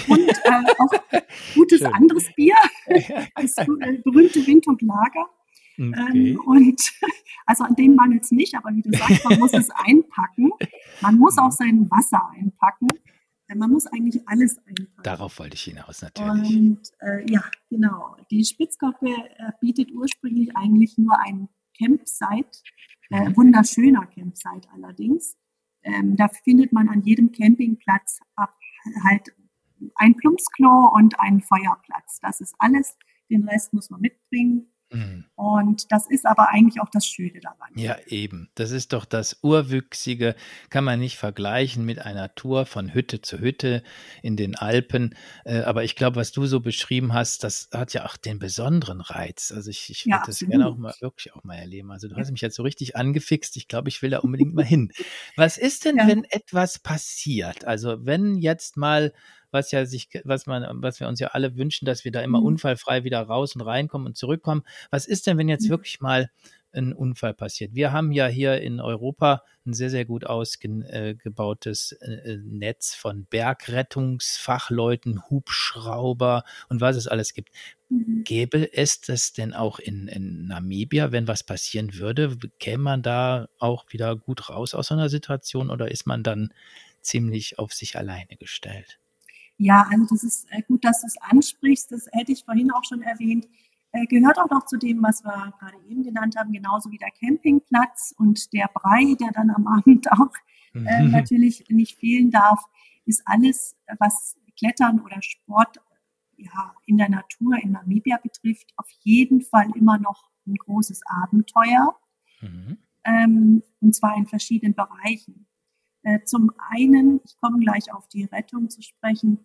und äh, auch gutes Schön. anderes Bier. Das äh, berühmte Wind und Lager. Okay. Ähm, und also an dem mangelt es nicht, aber wie du sagst, man muss es einpacken. Man muss auch sein Wasser einpacken. Man muss eigentlich alles einpacken. Darauf wollte ich hinaus, natürlich. Und äh, ja, genau. Die Spitzkoppe äh, bietet ursprünglich eigentlich nur ein Campsite, äh, mhm. wunderschöner Campsite allerdings. Ähm, da findet man an jedem Campingplatz ab, halt ein Plumpsklo und einen Feuerplatz. Das ist alles. Den Rest muss man mitbringen. Mhm. Und das ist aber eigentlich auch das Schöne daran. Ja, eben. Das ist doch das Urwüchsige, kann man nicht vergleichen mit einer Tour von Hütte zu Hütte in den Alpen. Äh, aber ich glaube, was du so beschrieben hast, das hat ja auch den besonderen Reiz. Also ich, ich würde ja, das gerne auch mal wirklich auch mal erleben. Also du hast mich jetzt so richtig angefixt. Ich glaube, ich will da unbedingt mal hin. Was ist denn, ja. wenn etwas passiert? Also wenn jetzt mal was ja sich, was man, was wir uns ja alle wünschen, dass wir da immer mhm. unfallfrei wieder raus und reinkommen und zurückkommen. Was ist denn, wenn jetzt mhm. wirklich mal ein Unfall passiert. Wir haben ja hier in Europa ein sehr, sehr gut ausgebautes äh, äh, Netz von Bergrettungsfachleuten, Hubschrauber und was es alles gibt. Mhm. Gäbe es das denn auch in, in Namibia, wenn was passieren würde? Käme man da auch wieder gut raus aus so einer Situation oder ist man dann ziemlich auf sich alleine gestellt? Ja, also das ist äh, gut, dass du es ansprichst. Das hätte ich vorhin auch schon erwähnt. Äh, gehört auch noch zu dem, was wir gerade eben genannt haben, genauso wie der Campingplatz und der Brei, der dann am Abend auch äh, natürlich nicht fehlen darf, ist alles, was Klettern oder Sport ja, in der Natur in Namibia betrifft, auf jeden Fall immer noch ein großes Abenteuer. Mhm. Ähm, und zwar in verschiedenen Bereichen. Äh, zum einen, ich komme gleich auf die Rettung zu sprechen,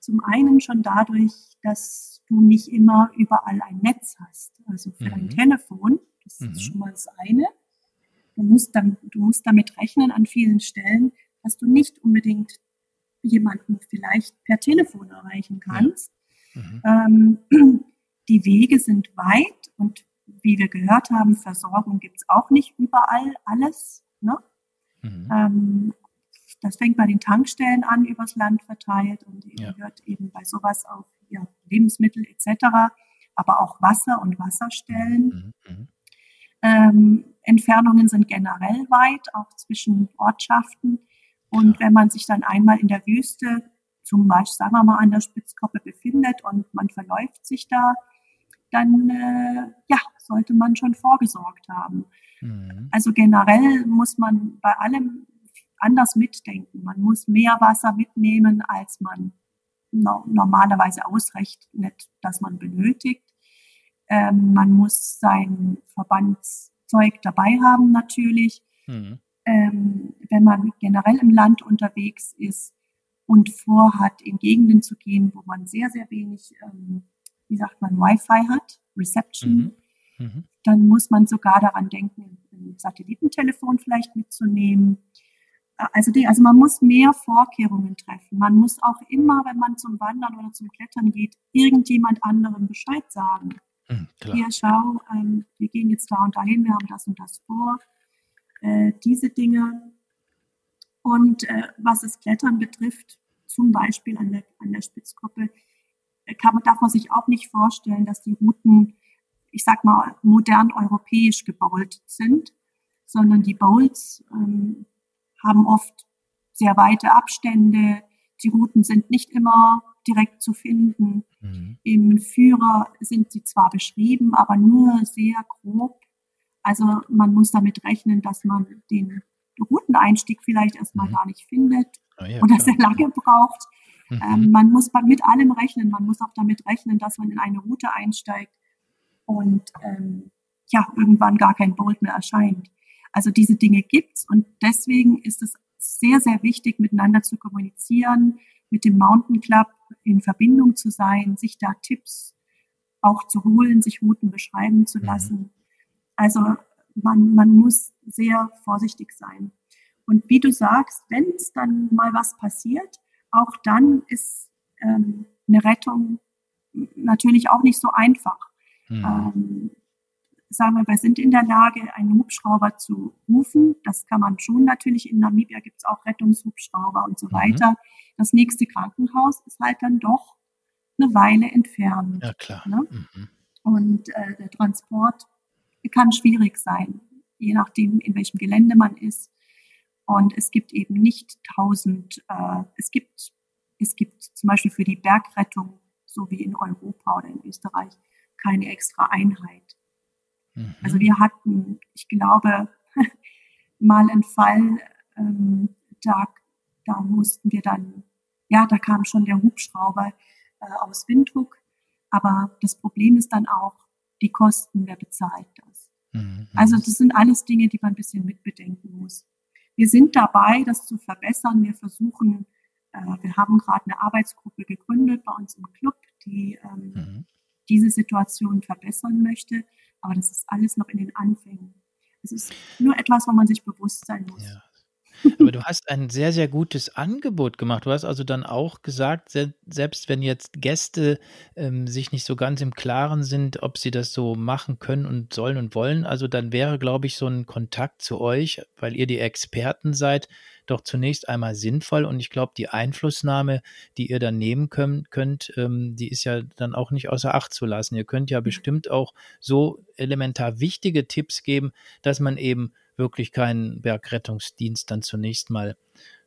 zum einen schon dadurch, dass du nicht immer überall ein Netz hast, also für mhm. ein Telefon. Das mhm. ist schon mal das eine. Du musst, dann, du musst damit rechnen an vielen Stellen, dass du nicht unbedingt jemanden vielleicht per Telefon erreichen kannst. Mhm. Ähm, die Wege sind weit und wie wir gehört haben, Versorgung gibt es auch nicht überall alles. Ne? Mhm. Ähm, das fängt bei den Tankstellen an, übers Land verteilt und ja. hört eben bei sowas auf ja, Lebensmittel etc., aber auch Wasser und Wasserstellen. Mhm. Mhm. Ähm, Entfernungen sind generell weit, auch zwischen Ortschaften. Und wenn man sich dann einmal in der Wüste, zum Beispiel, sagen wir mal, an der Spitzkoppe befindet und man verläuft sich da, dann äh, ja, sollte man schon vorgesorgt haben. Mhm. Also generell muss man bei allem anders mitdenken. Man muss mehr Wasser mitnehmen, als man no normalerweise ausrechnet, dass man benötigt. Ähm, man muss sein Verbandszeug dabei haben natürlich. Mhm ähm, wenn man generell im Land unterwegs ist und vorhat, in Gegenden zu gehen, wo man sehr, sehr wenig, ähm, wie sagt man, Wi-Fi hat, Reception, mhm. Mhm. dann muss man sogar daran denken, ein Satellitentelefon vielleicht mitzunehmen. Äh, also, die, also man muss mehr Vorkehrungen treffen. Man muss auch immer, wenn man zum Wandern oder zum Klettern geht, irgendjemand anderem Bescheid sagen. Mhm, Hier, schau, ähm, wir gehen jetzt da und dahin, wir haben das und das vor äh, diese Dinge. Und äh, was das Klettern betrifft, zum Beispiel an der, an der Spitzkoppe, äh, kann darf man sich auch nicht vorstellen, dass die Routen, ich sag mal, modern europäisch gebaut sind, sondern die Bowls ähm, haben oft sehr weite Abstände. Die Routen sind nicht immer direkt zu finden. Mhm. Im Führer sind sie zwar beschrieben, aber nur sehr grob. Also man muss damit rechnen, dass man den Routeneinstieg vielleicht erstmal mhm. gar nicht findet oh ja, oder sehr lange braucht. Mhm. Ähm, man muss mit allem rechnen. Man muss auch damit rechnen, dass man in eine Route einsteigt und ähm, ja, irgendwann gar kein Bolt mehr erscheint. Also diese Dinge gibt's und deswegen ist es sehr, sehr wichtig, miteinander zu kommunizieren, mit dem Mountain Club in Verbindung zu sein, sich da Tipps auch zu holen, sich Routen beschreiben zu mhm. lassen. Also man, man muss sehr vorsichtig sein. Und wie du sagst, wenn es dann mal was passiert, auch dann ist ähm, eine Rettung natürlich auch nicht so einfach. Mhm. Ähm, sagen wir, wir sind in der Lage, einen Hubschrauber zu rufen. Das kann man schon natürlich. In Namibia gibt es auch Rettungshubschrauber und so mhm. weiter. Das nächste Krankenhaus ist halt dann doch eine Weile entfernt. Ja, klar. Ne? Mhm. Und äh, der Transport kann schwierig sein, je nachdem, in welchem Gelände man ist. Und es gibt eben nicht tausend, äh, es gibt, es gibt zum Beispiel für die Bergrettung, so wie in Europa oder in Österreich, keine extra Einheit. Mhm. Also wir hatten, ich glaube, mal einen Fall, ähm, da, da mussten wir dann, ja, da kam schon der Hubschrauber äh, aus Windhoek. Aber das Problem ist dann auch, die Kosten, wer bezahlt das? Mhm. Also das sind alles Dinge, die man ein bisschen mitbedenken muss. Wir sind dabei, das zu verbessern. Wir versuchen, äh, wir haben gerade eine Arbeitsgruppe gegründet bei uns im Club, die ähm, mhm. Diese Situation verbessern möchte. Aber das ist alles noch in den Anfängen. Es ist nur etwas, wo man sich bewusst sein muss. Ja. Aber du hast ein sehr, sehr gutes Angebot gemacht. Du hast also dann auch gesagt, selbst wenn jetzt Gäste ähm, sich nicht so ganz im Klaren sind, ob sie das so machen können und sollen und wollen, also dann wäre, glaube ich, so ein Kontakt zu euch, weil ihr die Experten seid, doch zunächst einmal sinnvoll. Und ich glaube, die Einflussnahme, die ihr dann nehmen könnt, könnt ähm, die ist ja dann auch nicht außer Acht zu lassen. Ihr könnt ja bestimmt auch so elementar wichtige Tipps geben, dass man eben wirklich keinen Bergrettungsdienst dann zunächst mal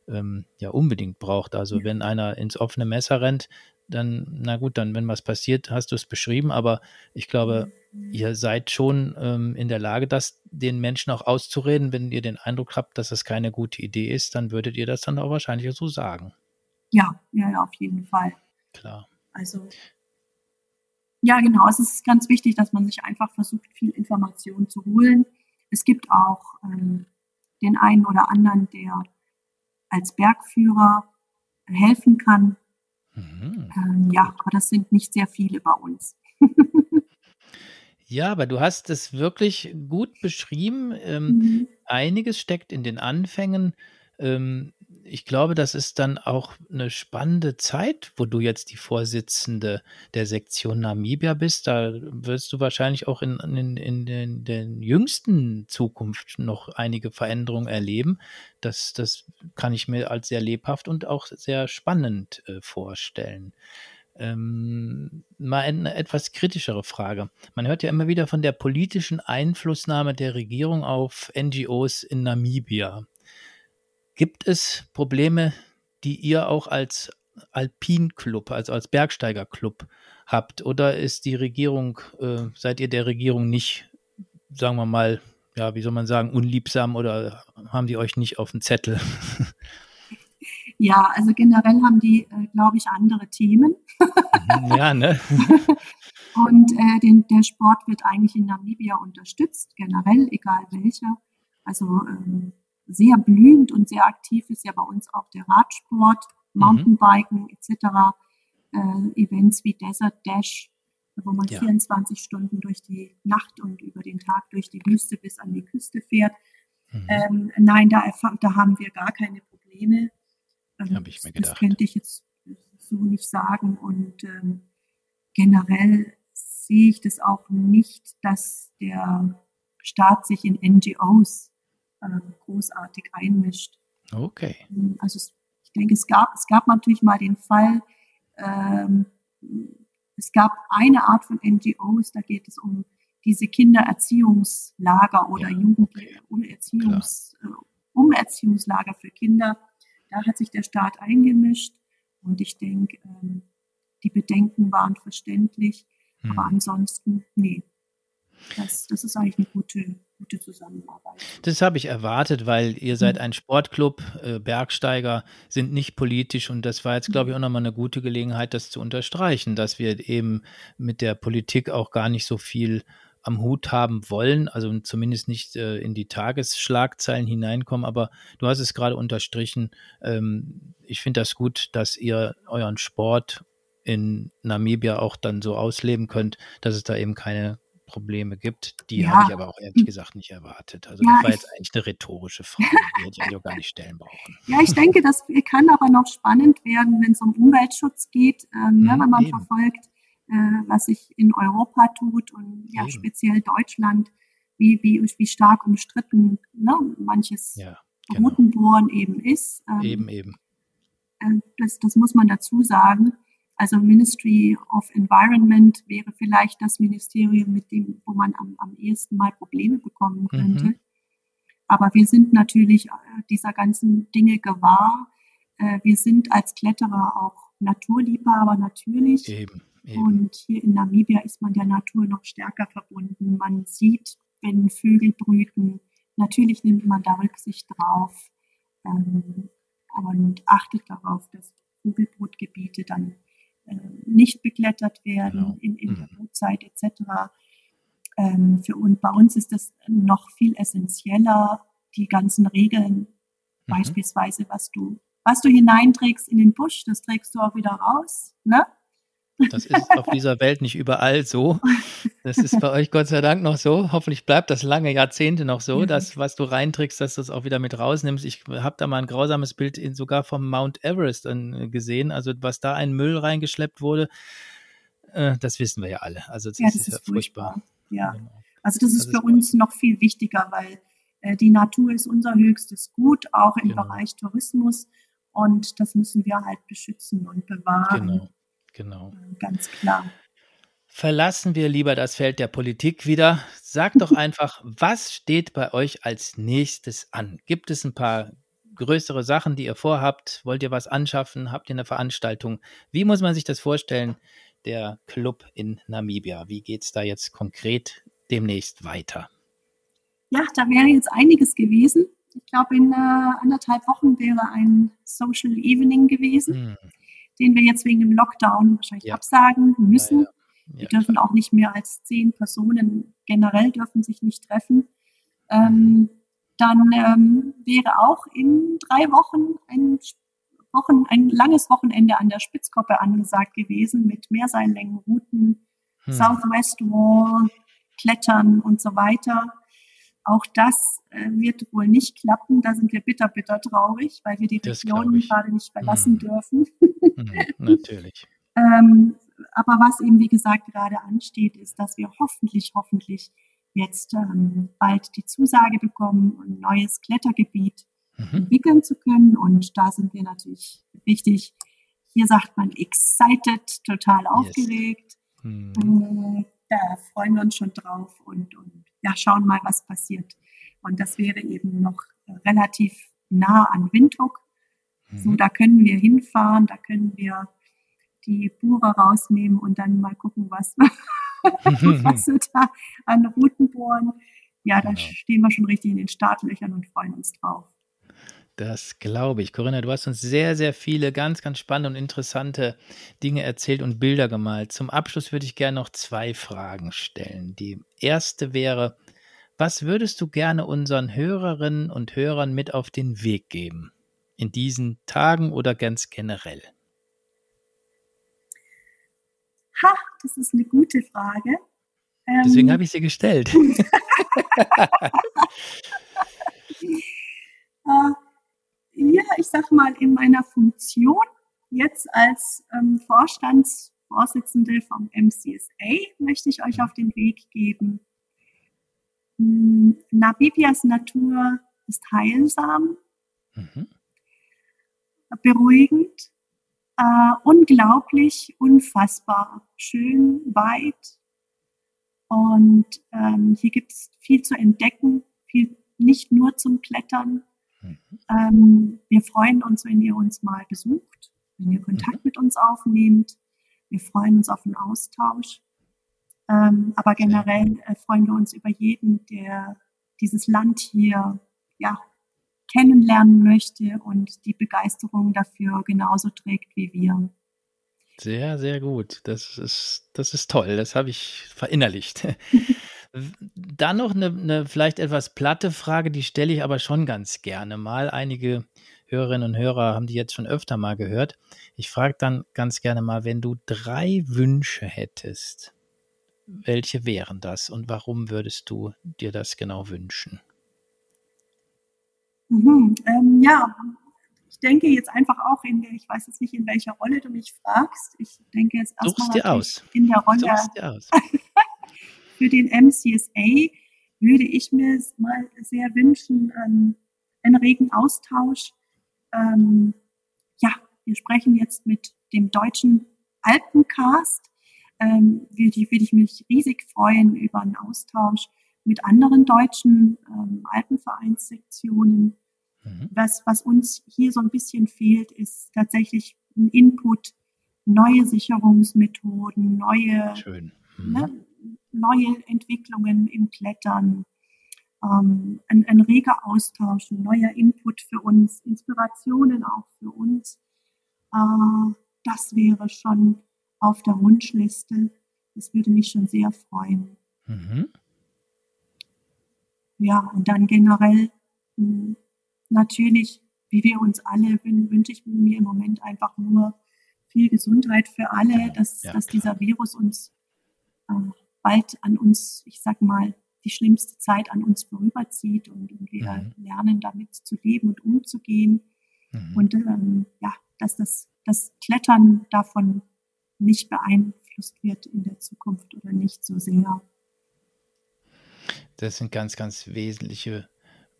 ähm, ja unbedingt braucht. Also ja. wenn einer ins offene Messer rennt, dann, na gut, dann, wenn was passiert, hast du es beschrieben, aber ich glaube, ihr seid schon ähm, in der Lage, das den Menschen auch auszureden. Wenn ihr den Eindruck habt, dass das keine gute Idee ist, dann würdet ihr das dann auch wahrscheinlich so sagen. Ja, ja, auf jeden Fall. Klar. Also Ja, genau. Es ist ganz wichtig, dass man sich einfach versucht, viel Information zu holen. Es gibt auch ähm, den einen oder anderen, der als Bergführer helfen kann. Mhm. Ähm, ja, aber das sind nicht sehr viele bei uns. ja, aber du hast es wirklich gut beschrieben. Ähm, mhm. Einiges steckt in den Anfängen. Ähm, ich glaube, das ist dann auch eine spannende Zeit, wo du jetzt die Vorsitzende der Sektion Namibia bist. Da wirst du wahrscheinlich auch in, in, in den, den jüngsten Zukunft noch einige Veränderungen erleben. Das, das kann ich mir als sehr lebhaft und auch sehr spannend äh, vorstellen. Ähm, mal eine etwas kritischere Frage. Man hört ja immer wieder von der politischen Einflussnahme der Regierung auf NGOs in Namibia. Gibt es Probleme, die ihr auch als Alpinclub, also als Bergsteigerclub habt? Oder ist die Regierung, äh, seid ihr der Regierung nicht, sagen wir mal, ja, wie soll man sagen, unliebsam oder haben die euch nicht auf dem Zettel? Ja, also generell haben die, äh, glaube ich, andere Themen. Mhm, ja, ne? Und äh, den, der Sport wird eigentlich in Namibia unterstützt, generell, egal welcher. Also ähm, sehr blühend und sehr aktiv ist ja bei uns auch der Radsport, mhm. Mountainbiken etc. Äh, Events wie Desert Dash, wo man ja. 24 Stunden durch die Nacht und über den Tag durch die Wüste bis an die Küste fährt. Mhm. Ähm, nein, da, da, haben wir gar keine Probleme. Ähm, Habe ich mir gedacht. Das könnte ich jetzt so nicht sagen. Und ähm, generell sehe ich das auch nicht, dass der Staat sich in NGOs großartig einmischt. Okay. Ähm, also ich denke, es gab, es gab natürlich mal den Fall, ähm, es gab eine Art von NGOs, da geht es um diese Kindererziehungslager oder ja, Jugendliche okay. Erziehungs, äh, Umerziehungslager für Kinder. Da hat sich der Staat eingemischt und ich denke, ähm, die Bedenken waren verständlich, hm. aber ansonsten, nee, das, das ist eigentlich eine gute, gute Zusammenarbeit. Das habe ich erwartet, weil ihr seid mhm. ein Sportclub, äh, Bergsteiger sind nicht politisch und das war jetzt, glaube ich, auch nochmal eine gute Gelegenheit, das zu unterstreichen, dass wir eben mit der Politik auch gar nicht so viel am Hut haben wollen, also zumindest nicht äh, in die Tagesschlagzeilen hineinkommen, aber du hast es gerade unterstrichen. Ähm, ich finde das gut, dass ihr euren Sport in Namibia auch dann so ausleben könnt, dass es da eben keine Probleme gibt. Die ja. habe ich aber auch ehrlich gesagt nicht erwartet. Also ja, das war jetzt eigentlich eine rhetorische Frage, die hätte ich eigentlich auch gar nicht stellen brauchen. Ja, ich denke, das kann aber noch spannend werden, wenn es um Umweltschutz geht, ähm, mhm, wenn man eben. verfolgt, äh, was sich in Europa tut und ja eben. speziell Deutschland, wie, wie, wie stark umstritten ne, manches ja, genau. Routenbohren eben ist. Ähm, eben, eben. Äh, das, das muss man dazu sagen. Also Ministry of Environment wäre vielleicht das Ministerium, mit dem, wo man am, am ehesten mal Probleme bekommen mhm. könnte. Mhm. Aber wir sind natürlich äh, dieser ganzen Dinge gewahr. Äh, wir sind als Kletterer auch Naturliebhaber natürlich. Eben, eben. Und hier in Namibia ist man der Natur noch stärker verbunden. Man sieht, wenn Vögel brüten. Natürlich nimmt man da Rücksicht drauf ähm, und achtet darauf, dass Vogelbrutgebiete dann nicht beklettert werden genau. in, in der mhm. Brutzeit etc. Ähm, für, und bei uns ist das noch viel essentieller, die ganzen Regeln, mhm. beispielsweise was du, was du hineinträgst in den Busch, das trägst du auch wieder raus. Ne? Das ist auf dieser Welt nicht überall so. Das ist bei euch Gott sei Dank noch so. Hoffentlich bleibt das lange Jahrzehnte noch so, dass was du reinträgst, dass du es auch wieder mit rausnimmst. Ich habe da mal ein grausames Bild in, sogar vom Mount Everest äh, gesehen. Also was da ein Müll reingeschleppt wurde, äh, das wissen wir ja alle. Also das, ja, das ist, ist, ja furchtbar. furchtbar. Ja, genau. also das ist das für ist uns noch viel wichtiger, weil äh, die Natur ist unser höchstes Gut, auch im genau. Bereich Tourismus. Und das müssen wir halt beschützen und bewahren. Genau. Genau. Ganz klar. Verlassen wir lieber das Feld der Politik wieder. Sagt doch einfach, was steht bei euch als nächstes an? Gibt es ein paar größere Sachen, die ihr vorhabt? Wollt ihr was anschaffen? Habt ihr eine Veranstaltung? Wie muss man sich das vorstellen, der Club in Namibia? Wie geht es da jetzt konkret demnächst weiter? Ja, da wäre jetzt einiges gewesen. Ich glaube, in äh, anderthalb Wochen wäre ein Social Evening gewesen. Hm den wir jetzt wegen dem Lockdown wahrscheinlich ja. absagen müssen. Ja, ja, dürfen auch nicht mehr als zehn Personen generell dürfen sich nicht treffen. Ähm, mhm. dann ähm, wäre auch in drei Wochen ein, Wochen ein langes Wochenende an der Spitzkoppe angesagt gewesen mit Mehrseillängenrouten, hm. Southwest Wall, Klettern und so weiter. Auch das äh, wird wohl nicht klappen. Da sind wir bitter, bitter traurig, weil wir die das Region gerade nicht verlassen hm. dürfen. Hm, natürlich. ähm, aber was eben, wie gesagt, gerade ansteht, ist, dass wir hoffentlich, hoffentlich jetzt ähm, bald die Zusage bekommen, ein neues Klettergebiet mhm. entwickeln zu können. Und da sind wir natürlich richtig, hier sagt man excited, total aufgeregt. Yes. Mhm. Da freuen wir uns schon drauf und, und ja, schauen mal, was passiert. Und das wäre eben noch relativ nah an Windhoek. Mhm. So, da können wir hinfahren, da können wir die Bohrer rausnehmen und dann mal gucken, was, was wir da an Routen bohren. Ja, da genau. stehen wir schon richtig in den Startlöchern und freuen uns drauf. Das glaube ich. Corinna, du hast uns sehr, sehr viele ganz, ganz spannende und interessante Dinge erzählt und Bilder gemalt. Zum Abschluss würde ich gerne noch zwei Fragen stellen. Die erste wäre, was würdest du gerne unseren Hörerinnen und Hörern mit auf den Weg geben? In diesen Tagen oder ganz generell? Ha, das ist eine gute Frage. Deswegen ähm, habe ich sie gestellt. ja, ich sag mal, in meiner Funktion jetzt als ähm, Vorstandsvorsitzende vom MCSA möchte ich euch auf den Weg geben. Hm, Nabibias Natur ist heilsam, mhm. beruhigend, äh, unglaublich, unfassbar, schön, weit. Und ähm, hier gibt es viel zu entdecken, viel nicht nur zum Klettern, Mhm. Ähm, wir freuen uns, wenn ihr uns mal besucht, wenn ihr Kontakt mhm. mit uns aufnehmt. Wir freuen uns auf einen Austausch. Ähm, aber generell äh, freuen wir uns über jeden, der dieses Land hier ja, kennenlernen möchte und die Begeisterung dafür genauso trägt wie wir. Sehr, sehr gut. Das ist, das ist toll. Das habe ich verinnerlicht. Dann noch eine, eine vielleicht etwas platte Frage, die stelle ich aber schon ganz gerne mal. Einige Hörerinnen und Hörer haben die jetzt schon öfter mal gehört. Ich frage dann ganz gerne mal, wenn du drei Wünsche hättest, welche wären das und warum würdest du dir das genau wünschen? Mhm, ähm, ja, ich denke jetzt einfach auch in der, ich weiß jetzt nicht, in welcher Rolle du mich fragst. Ich denke jetzt erstmal in der Rolle für den MCSA würde ich mir mal sehr wünschen, ähm, einen regen Austausch. Ähm, ja, wir sprechen jetzt mit dem deutschen Alpencast. Ähm, würde, würde ich mich riesig freuen über einen Austausch mit anderen deutschen ähm, Alpenvereinssektionen. Mhm. Was, was uns hier so ein bisschen fehlt, ist tatsächlich ein Input, neue Sicherungsmethoden, neue Schön. Mhm. Ne, neue Entwicklungen im Klettern, ähm, ein, ein reger Austausch, ein neuer Input für uns, Inspirationen auch für uns. Äh, das wäre schon auf der Wunschliste. Das würde mich schon sehr freuen. Mhm. Ja, und dann generell mh, hm, natürlich, wie wir uns alle, wünsche ich mir im Moment einfach nur viel Gesundheit für alle, dass, ja, dass dieser Virus uns äh, bald an uns, ich sag mal, die schlimmste Zeit an uns vorüberzieht und, und wir mhm. lernen damit zu leben und umzugehen. Mhm. Und ähm, ja, dass das, das Klettern davon nicht beeinflusst wird in der Zukunft oder nicht so sehr. Das sind ganz, ganz wesentliche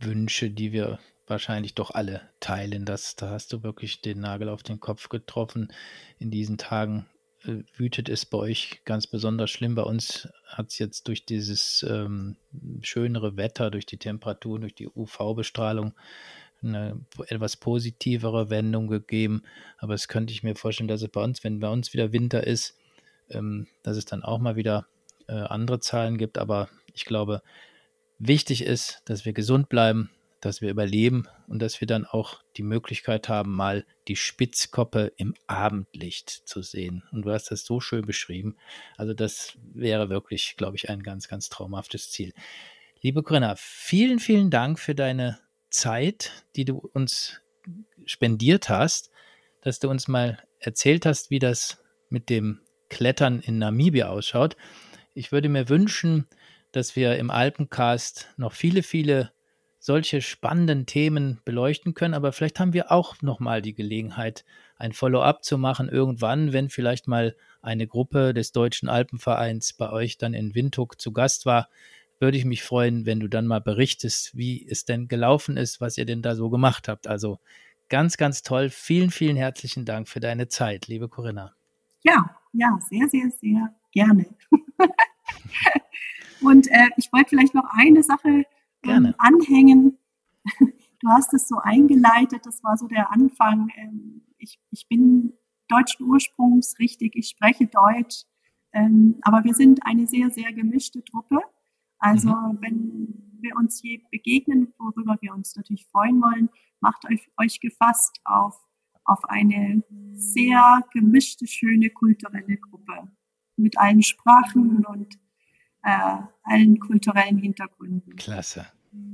Wünsche, die wir wahrscheinlich doch alle teilen. Das, da hast du wirklich den Nagel auf den Kopf getroffen in diesen Tagen wütet es bei euch ganz besonders schlimm. Bei uns hat es jetzt durch dieses ähm, schönere Wetter, durch die Temperatur, durch die UV-Bestrahlung eine etwas positivere Wendung gegeben. Aber es könnte ich mir vorstellen, dass es bei uns, wenn bei uns wieder Winter ist, ähm, dass es dann auch mal wieder äh, andere Zahlen gibt. Aber ich glaube, wichtig ist, dass wir gesund bleiben, dass wir überleben und dass wir dann auch die Möglichkeit haben, mal die Spitzkoppe im Abendlicht zu sehen. Und du hast das so schön beschrieben. Also das wäre wirklich, glaube ich, ein ganz, ganz traumhaftes Ziel. Liebe Corinna, vielen, vielen Dank für deine Zeit, die du uns spendiert hast, dass du uns mal erzählt hast, wie das mit dem Klettern in Namibia ausschaut. Ich würde mir wünschen, dass wir im Alpencast noch viele, viele solche spannenden Themen beleuchten können. Aber vielleicht haben wir auch nochmal die Gelegenheit, ein Follow-up zu machen irgendwann, wenn vielleicht mal eine Gruppe des Deutschen Alpenvereins bei euch dann in Windhoek zu Gast war. Würde ich mich freuen, wenn du dann mal berichtest, wie es denn gelaufen ist, was ihr denn da so gemacht habt. Also ganz, ganz toll. Vielen, vielen herzlichen Dank für deine Zeit, liebe Corinna. Ja, ja, sehr, sehr, sehr gerne. Und äh, ich wollte vielleicht noch eine Sache ähm, anhängen. Du hast es so eingeleitet, das war so der Anfang. Ähm, ich, ich bin deutschen Ursprungs, richtig, ich spreche Deutsch, ähm, aber wir sind eine sehr, sehr gemischte Truppe. Also mhm. wenn wir uns je begegnen, worüber wir uns natürlich freuen wollen, macht euch, euch gefasst auf, auf eine sehr gemischte, schöne kulturelle Gruppe mit allen Sprachen und äh, allen kulturellen Hintergründen. Klasse.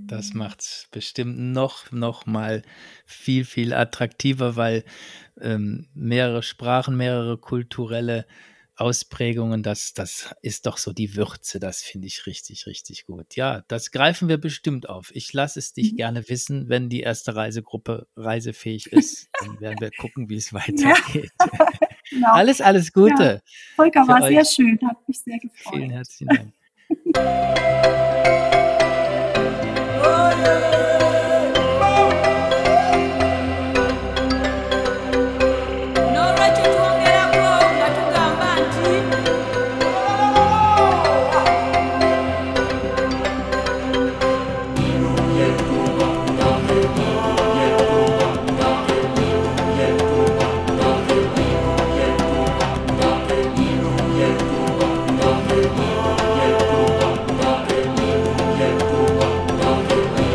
Das macht es bestimmt noch, noch mal viel, viel attraktiver, weil ähm, mehrere Sprachen, mehrere kulturelle Ausprägungen, das, das ist doch so die Würze, das finde ich richtig, richtig gut. Ja, das greifen wir bestimmt auf. Ich lasse es dich mhm. gerne wissen, wenn die erste Reisegruppe reisefähg ist. Dann werden wir gucken, wie es weitergeht. Ja, genau. Alles, alles Gute. Ja. Volker, war euch. sehr schön, hat mich sehr gefreut. Vielen herzlichen Dank.